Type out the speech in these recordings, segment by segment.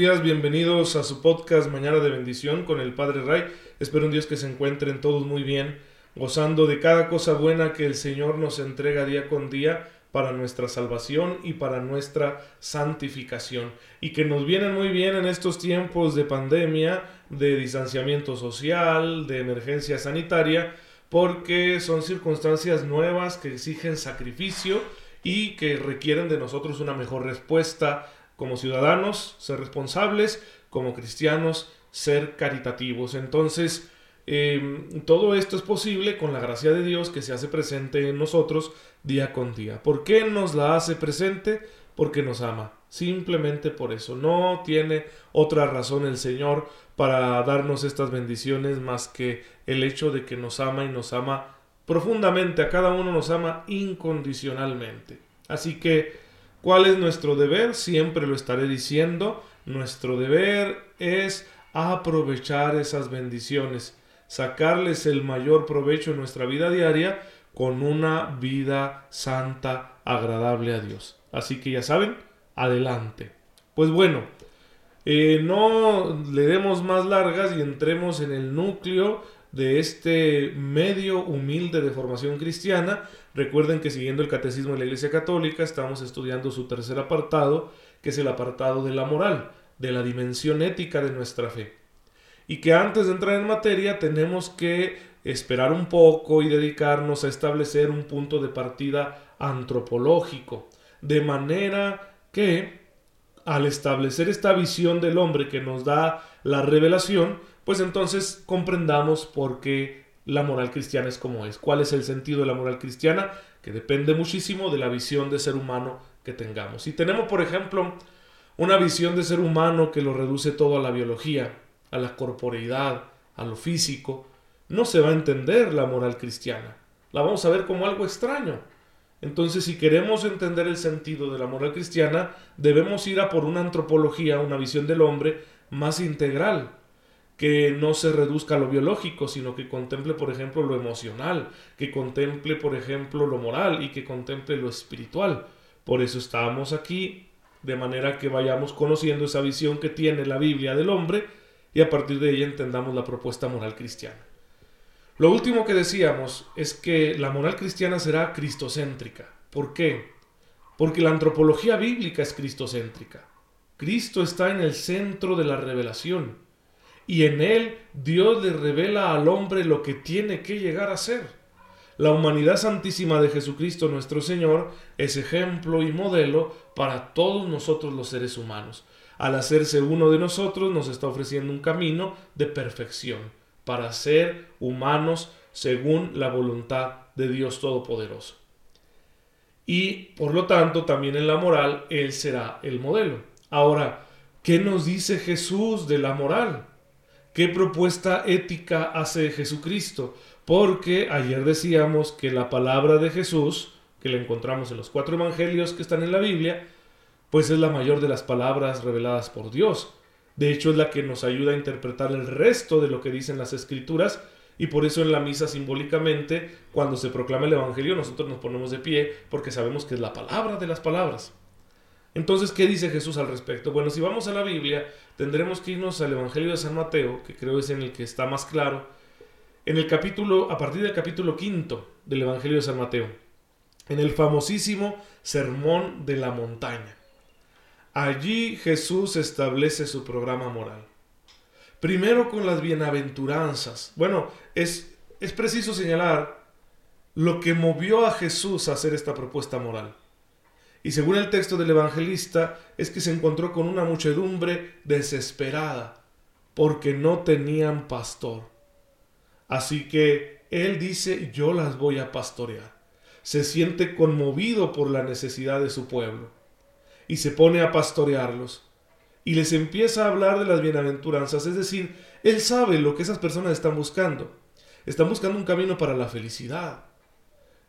días, bienvenidos a su podcast Mañana de Bendición con el Padre Ray. Espero en Dios que se encuentren todos muy bien, gozando de cada cosa buena que el Señor nos entrega día con día para nuestra salvación y para nuestra santificación. Y que nos vienen muy bien en estos tiempos de pandemia, de distanciamiento social, de emergencia sanitaria, porque son circunstancias nuevas que exigen sacrificio y que requieren de nosotros una mejor respuesta como ciudadanos, ser responsables, como cristianos, ser caritativos. Entonces, em, todo esto es posible con la gracia de Dios que se hace presente en nosotros día con día. ¿Por qué nos la hace presente? Porque nos ama. Simplemente por eso. No tiene otra razón el Señor para darnos estas bendiciones más que el hecho de que nos ama y nos ama profundamente. A cada uno nos ama incondicionalmente. Así que, ¿cuál es nuestro deber? Siempre lo estaré diciendo. Nuestro deber es aprovechar esas bendiciones, sacarles el mayor provecho en nuestra vida diaria con una vida santa, agradable a Dios. Así que ya saben, adelante. Pues bueno, eh, no le demos más largas y entremos en el núcleo de este medio humilde de formación cristiana. Recuerden que siguiendo el Catecismo de la Iglesia Católica estamos estudiando su tercer apartado, que es el apartado de la moral, de la dimensión ética de nuestra fe. Y que antes de entrar en materia tenemos que esperar un poco y dedicarnos a establecer un punto de partida antropológico, de manera que al establecer esta visión del hombre que nos da la revelación, pues entonces comprendamos por qué la moral cristiana es como es, cuál es el sentido de la moral cristiana, que depende muchísimo de la visión de ser humano que tengamos. Si tenemos, por ejemplo, una visión de ser humano que lo reduce todo a la biología, a la corporeidad, a lo físico, no se va a entender la moral cristiana. La vamos a ver como algo extraño. Entonces, si queremos entender el sentido de la moral cristiana, debemos ir a por una antropología, una visión del hombre más integral, que no se reduzca a lo biológico, sino que contemple, por ejemplo, lo emocional, que contemple, por ejemplo, lo moral y que contemple lo espiritual. Por eso estamos aquí, de manera que vayamos conociendo esa visión que tiene la Biblia del hombre y a partir de ella entendamos la propuesta moral cristiana. Lo último que decíamos es que la moral cristiana será cristocéntrica. ¿Por qué? Porque la antropología bíblica es cristocéntrica. Cristo está en el centro de la revelación y en él Dios le revela al hombre lo que tiene que llegar a ser. La humanidad santísima de Jesucristo nuestro Señor es ejemplo y modelo para todos nosotros los seres humanos. Al hacerse uno de nosotros nos está ofreciendo un camino de perfección para ser humanos según la voluntad de Dios Todopoderoso. Y por lo tanto, también en la moral, Él será el modelo. Ahora, ¿qué nos dice Jesús de la moral? ¿Qué propuesta ética hace Jesucristo? Porque ayer decíamos que la palabra de Jesús, que la encontramos en los cuatro evangelios que están en la Biblia, pues es la mayor de las palabras reveladas por Dios. De hecho, es la que nos ayuda a interpretar el resto de lo que dicen las escrituras. Y por eso en la misa simbólicamente, cuando se proclama el Evangelio, nosotros nos ponemos de pie porque sabemos que es la palabra de las palabras. Entonces, ¿qué dice Jesús al respecto? Bueno, si vamos a la Biblia, tendremos que irnos al Evangelio de San Mateo, que creo es en el que está más claro, en el capítulo, a partir del capítulo quinto del Evangelio de San Mateo, en el famosísimo Sermón de la Montaña. Allí Jesús establece su programa moral. Primero con las bienaventuranzas. Bueno, es, es preciso señalar lo que movió a Jesús a hacer esta propuesta moral. Y según el texto del evangelista, es que se encontró con una muchedumbre desesperada, porque no tenían pastor. Así que él dice, yo las voy a pastorear. Se siente conmovido por la necesidad de su pueblo y se pone a pastorearlos. Y les empieza a hablar de las bienaventuranzas, es decir, Él sabe lo que esas personas están buscando. Están buscando un camino para la felicidad.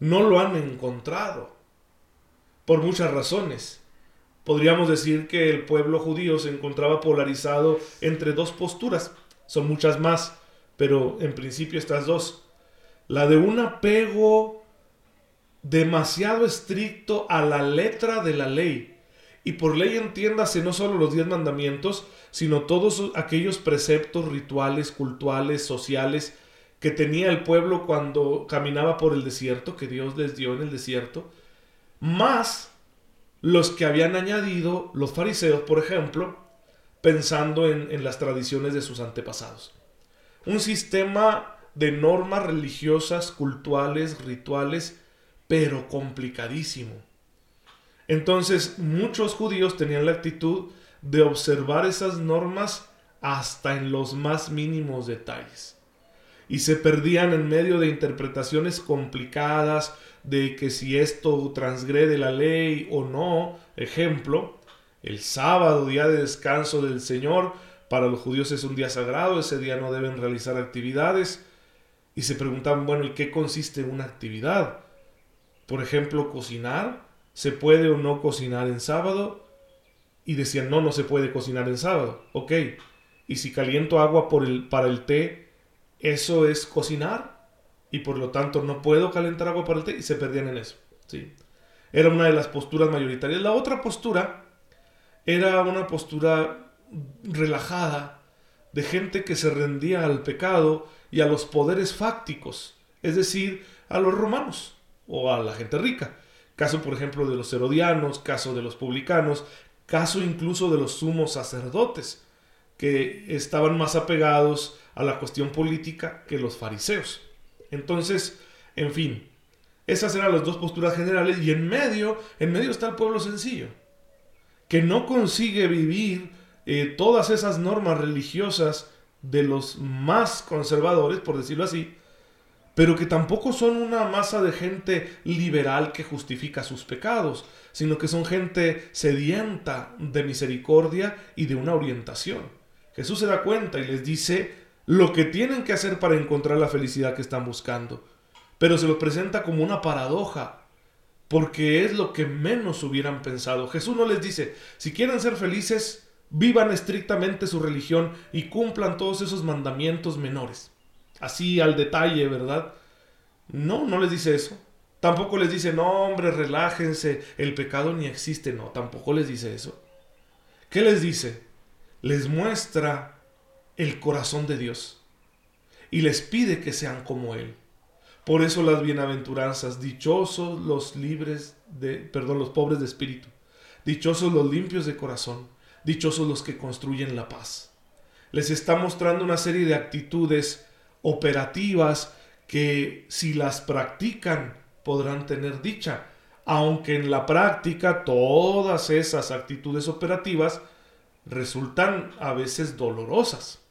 No lo han encontrado. Por muchas razones. Podríamos decir que el pueblo judío se encontraba polarizado entre dos posturas. Son muchas más, pero en principio estas dos. La de un apego demasiado estricto a la letra de la ley Y por ley entiéndase no solo los diez mandamientos, sino todos aquellos preceptos rituales, cultuales, sociales que tenía el pueblo cuando caminaba por el desierto, que Dios les dio en el desierto, más los que habían añadido los fariseos, por ejemplo, pensando en, las tradiciones de sus antepasados. Un sistema de normas religiosas, cultuales, rituales, pero complicadísimo. Entonces muchos judíos tenían la actitud de observar esas normas hasta en los más mínimos detalles. Y se perdían en medio de interpretaciones complicadas de que si esto transgrede la ley o no. Ejemplo, el sábado, día de descanso del Señor, para los judíos es un día sagrado, ese día no deben realizar actividades. Y se preguntaban, bueno, ¿y qué consiste una actividad? Por ejemplo, cocinar. ¿Se puede o no cocinar en sábado? Y decían, no, no se puede cocinar en sábado. Ok. Y si caliento agua para el té, ¿eso es cocinar? Y por lo tanto no puedo calentar agua para el té. Y se perdían en eso. ¿sí? Era una de las posturas mayoritarias. La otra postura era una postura relajada de gente que se rendía al pecado y a los poderes fácticos, es decir, a los romanos o a la gente rica. Caso, por ejemplo, de los herodianos, caso de los publicanos, caso incluso de los sumos sacerdotes, que estaban más apegados a la cuestión política que los fariseos. Entonces, en fin, esas eran las dos posturas generales y en medio, en medio está el pueblo sencillo, que no consigue vivir eh, todas esas normas religiosas de los más conservadores, por decirlo así, pero que tampoco son una masa de gente liberal que justifica sus pecados, sino que son gente sedienta de misericordia y de una orientación. Jesús se da cuenta y les dice lo que tienen que hacer para encontrar la felicidad que están buscando, pero se lo presenta como una paradoja, porque es lo que menos hubieran pensado. Jesús no les dice, si quieren ser felices, vivan estrictamente su religión y cumplan todos esos mandamientos menores así al detalle, ¿verdad? No, no les dice eso. Tampoco les dice, no, hombre, relájense, el pecado ni existe. No, tampoco les dice eso. ¿Qué les dice? Les muestra el corazón de Dios y les pide que sean como Él. Por eso las bienaventuranzas, dichosos los libres de, perdón, los pobres de espíritu, dichosos los limpios de corazón, dichosos los que construyen la paz. Les está mostrando una serie de actitudes operativas que si las practican podrán tener dicha, aunque en la práctica todas esas actitudes operativas resultan a veces dolorosas.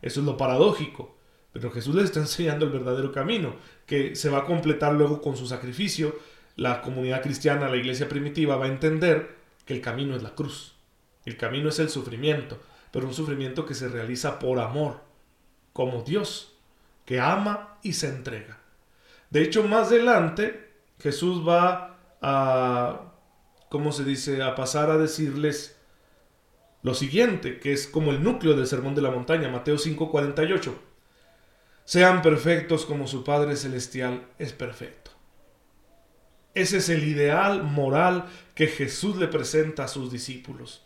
Eso es lo paradójico. Pero Jesús les está enseñando el verdadero camino, que se va a completar luego con su sacrificio. La comunidad cristiana, la iglesia primitiva, va a entender que el camino es la cruz. El camino es el sufrimiento, pero un sufrimiento que se realiza por amor como Dios, que ama y se entrega. De hecho, más adelante, Jesús va a, ¿cómo se dice?, a pasar a decirles lo siguiente, que es como el núcleo del Sermón de la Montaña, Mateo 5:48. Sean perfectos como su Padre Celestial es perfecto. Ese es el ideal moral que Jesús le presenta a sus discípulos.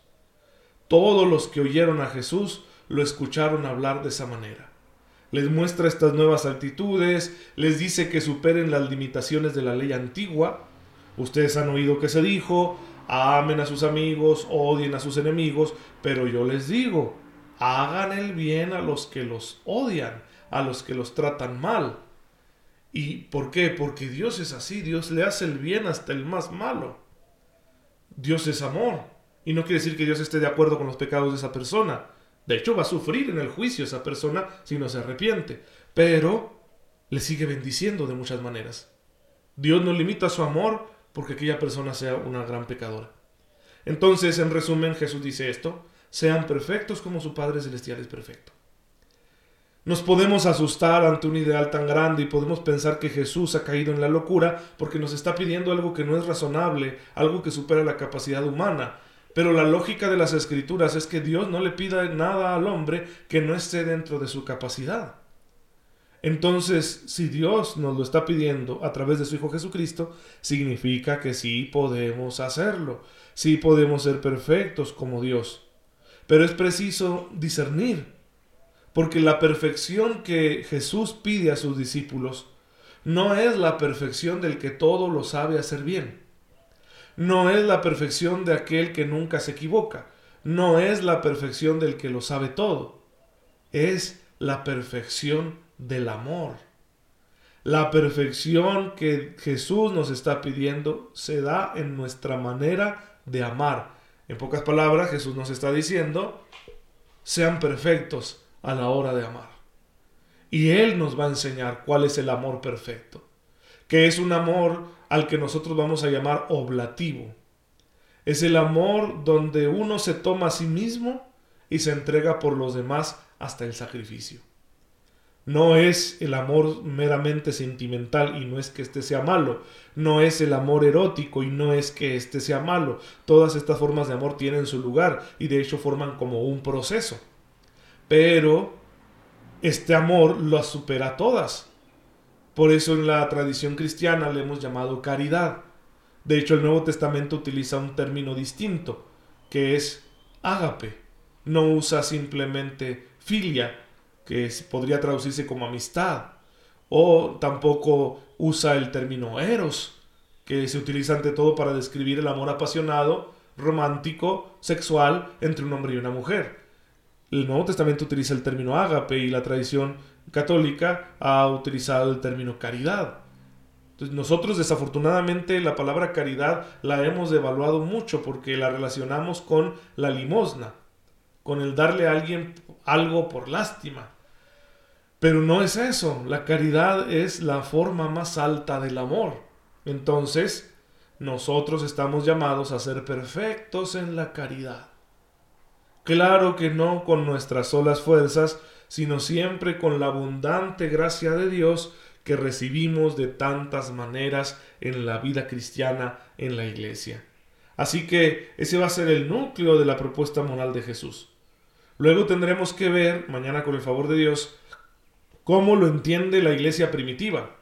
Todos los que oyeron a Jesús lo escucharon hablar de esa manera les muestra estas nuevas actitudes, les dice que superen las limitaciones de la ley antigua. Ustedes han oído que se dijo, amen a sus amigos, odien a sus enemigos, pero yo les digo, hagan el bien a los que los odian, a los que los tratan mal. ¿Y por qué? Porque Dios es así, Dios le hace el bien hasta el más malo. Dios es amor. Y no quiere decir que Dios esté de acuerdo con los pecados de esa persona. De hecho, va a sufrir en el juicio esa persona si no se arrepiente, pero le sigue bendiciendo de muchas maneras. Dios no limita su amor porque aquella persona sea una gran pecadora. Entonces, en resumen, Jesús dice esto, sean perfectos como su Padre Celestial es perfecto. Nos podemos asustar ante un ideal tan grande y podemos pensar que Jesús ha caído en la locura porque nos está pidiendo algo que no es razonable, algo que supera la capacidad humana, pero la lógica de las escrituras es que Dios no le pida nada al hombre que no esté dentro de su capacidad. Entonces, si Dios nos lo está pidiendo a través de su Hijo Jesucristo, significa que sí podemos hacerlo, sí podemos ser perfectos como Dios. Pero es preciso discernir, porque la perfección que Jesús pide a sus discípulos no es la perfección del que todo lo sabe hacer bien. No es la perfección de aquel que nunca se equivoca. No es la perfección del que lo sabe todo. Es la perfección del amor. La perfección que Jesús nos está pidiendo se da en nuestra manera de amar. En pocas palabras, Jesús nos está diciendo, sean perfectos a la hora de amar. Y Él nos va a enseñar cuál es el amor perfecto, que es un amor al que nosotros vamos a llamar oblativo. Es el amor donde uno se toma a sí mismo y se entrega por los demás hasta el sacrificio. No es el amor meramente sentimental y no es que éste sea malo. No es el amor erótico y no es que éste sea malo. Todas estas formas de amor tienen su lugar y de hecho forman como un proceso. Pero este amor lo supera todas. Por eso en la tradición cristiana le hemos llamado caridad. De hecho el Nuevo Testamento utiliza un término distinto, que es ágape. No usa simplemente filia, que podría traducirse como amistad, o tampoco usa el término eros, que se utiliza ante todo para describir el amor apasionado, romántico, sexual entre un hombre y una mujer. El Nuevo Testamento utiliza el término ágape y la tradición católica ha utilizado el término caridad. Entonces nosotros desafortunadamente la palabra caridad la hemos devaluado mucho porque la relacionamos con la limosna, con el darle a alguien algo por lástima. Pero no es eso, la caridad es la forma más alta del amor. Entonces, nosotros estamos llamados a ser perfectos en la caridad. Claro que no con nuestras solas fuerzas, sino siempre con la abundante gracia de Dios que recibimos de tantas maneras en la vida cristiana en la iglesia. Así que ese va a ser el núcleo de la propuesta moral de Jesús. Luego tendremos que ver, mañana con el favor de Dios, cómo lo entiende la iglesia primitiva,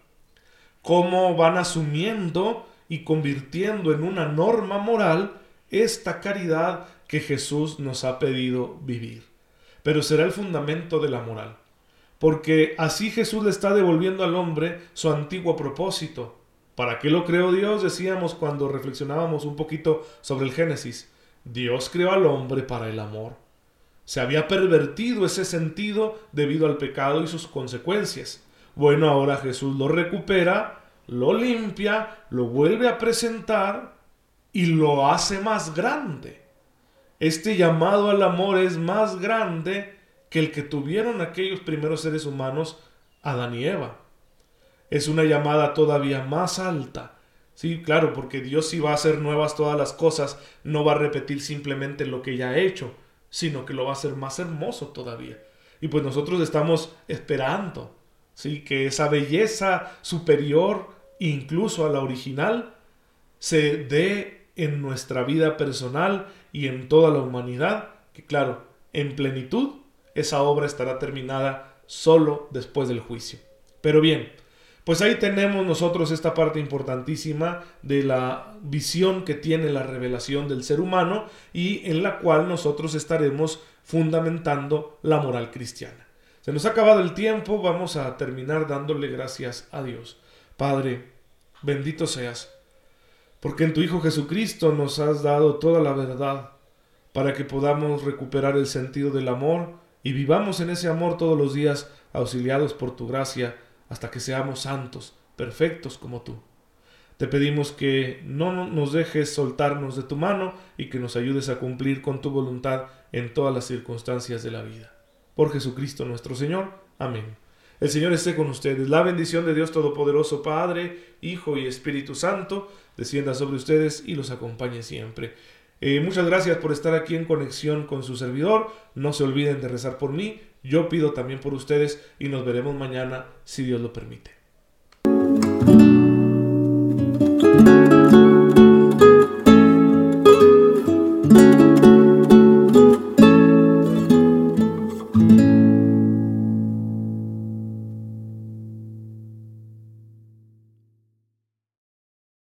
cómo van asumiendo y convirtiendo en una norma moral esta caridad que Jesús nos ha pedido vivir. Pero será el fundamento de la moral, porque así Jesús le está devolviendo al hombre su antiguo propósito. ¿Para qué lo creó Dios? Decíamos cuando reflexionábamos un poquito sobre el Génesis. Dios creó al hombre para el amor. Se había pervertido ese sentido debido al pecado y sus consecuencias. Bueno, ahora Jesús lo recupera, lo limpia, lo vuelve a presentar y lo hace más grande. Este llamado al amor es más grande que el que tuvieron aquellos primeros seres humanos, Adán y Eva. Es una llamada todavía más alta. Sí, claro, porque Dios si va a hacer nuevas todas las cosas, no va a repetir simplemente lo que ya ha hecho, sino que lo va a hacer más hermoso todavía. Y pues nosotros estamos esperando, ¿sí? Que esa belleza superior, incluso a la original, se dé en nuestra vida personal y en toda la humanidad, que claro, en plenitud, esa obra estará terminada solo después del juicio. Pero bien, pues ahí tenemos nosotros esta parte importantísima de la visión que tiene la revelación del ser humano y en la cual nosotros estaremos fundamentando la moral cristiana. Se nos ha acabado el tiempo, vamos a terminar dándole gracias a Dios. Padre, bendito seas, porque en tu Hijo Jesucristo nos has dado toda la verdad para que podamos recuperar el sentido del amor y vivamos en ese amor todos los días, auxiliados por tu gracia hasta que seamos santos, perfectos como tú. Te pedimos que no nos dejes soltarnos de tu mano y que nos ayudes a cumplir con tu voluntad en todas las circunstancias de la vida. Por Jesucristo nuestro Señor. Amén. El Señor esté con ustedes. La bendición de Dios Todopoderoso, Padre, Hijo y Espíritu Santo, descienda sobre ustedes y los acompañe siempre. Eh, muchas gracias por estar aquí en conexión con su servidor. No se olviden de rezar por mí. Yo pido también por ustedes y nos veremos mañana si Dios lo permite.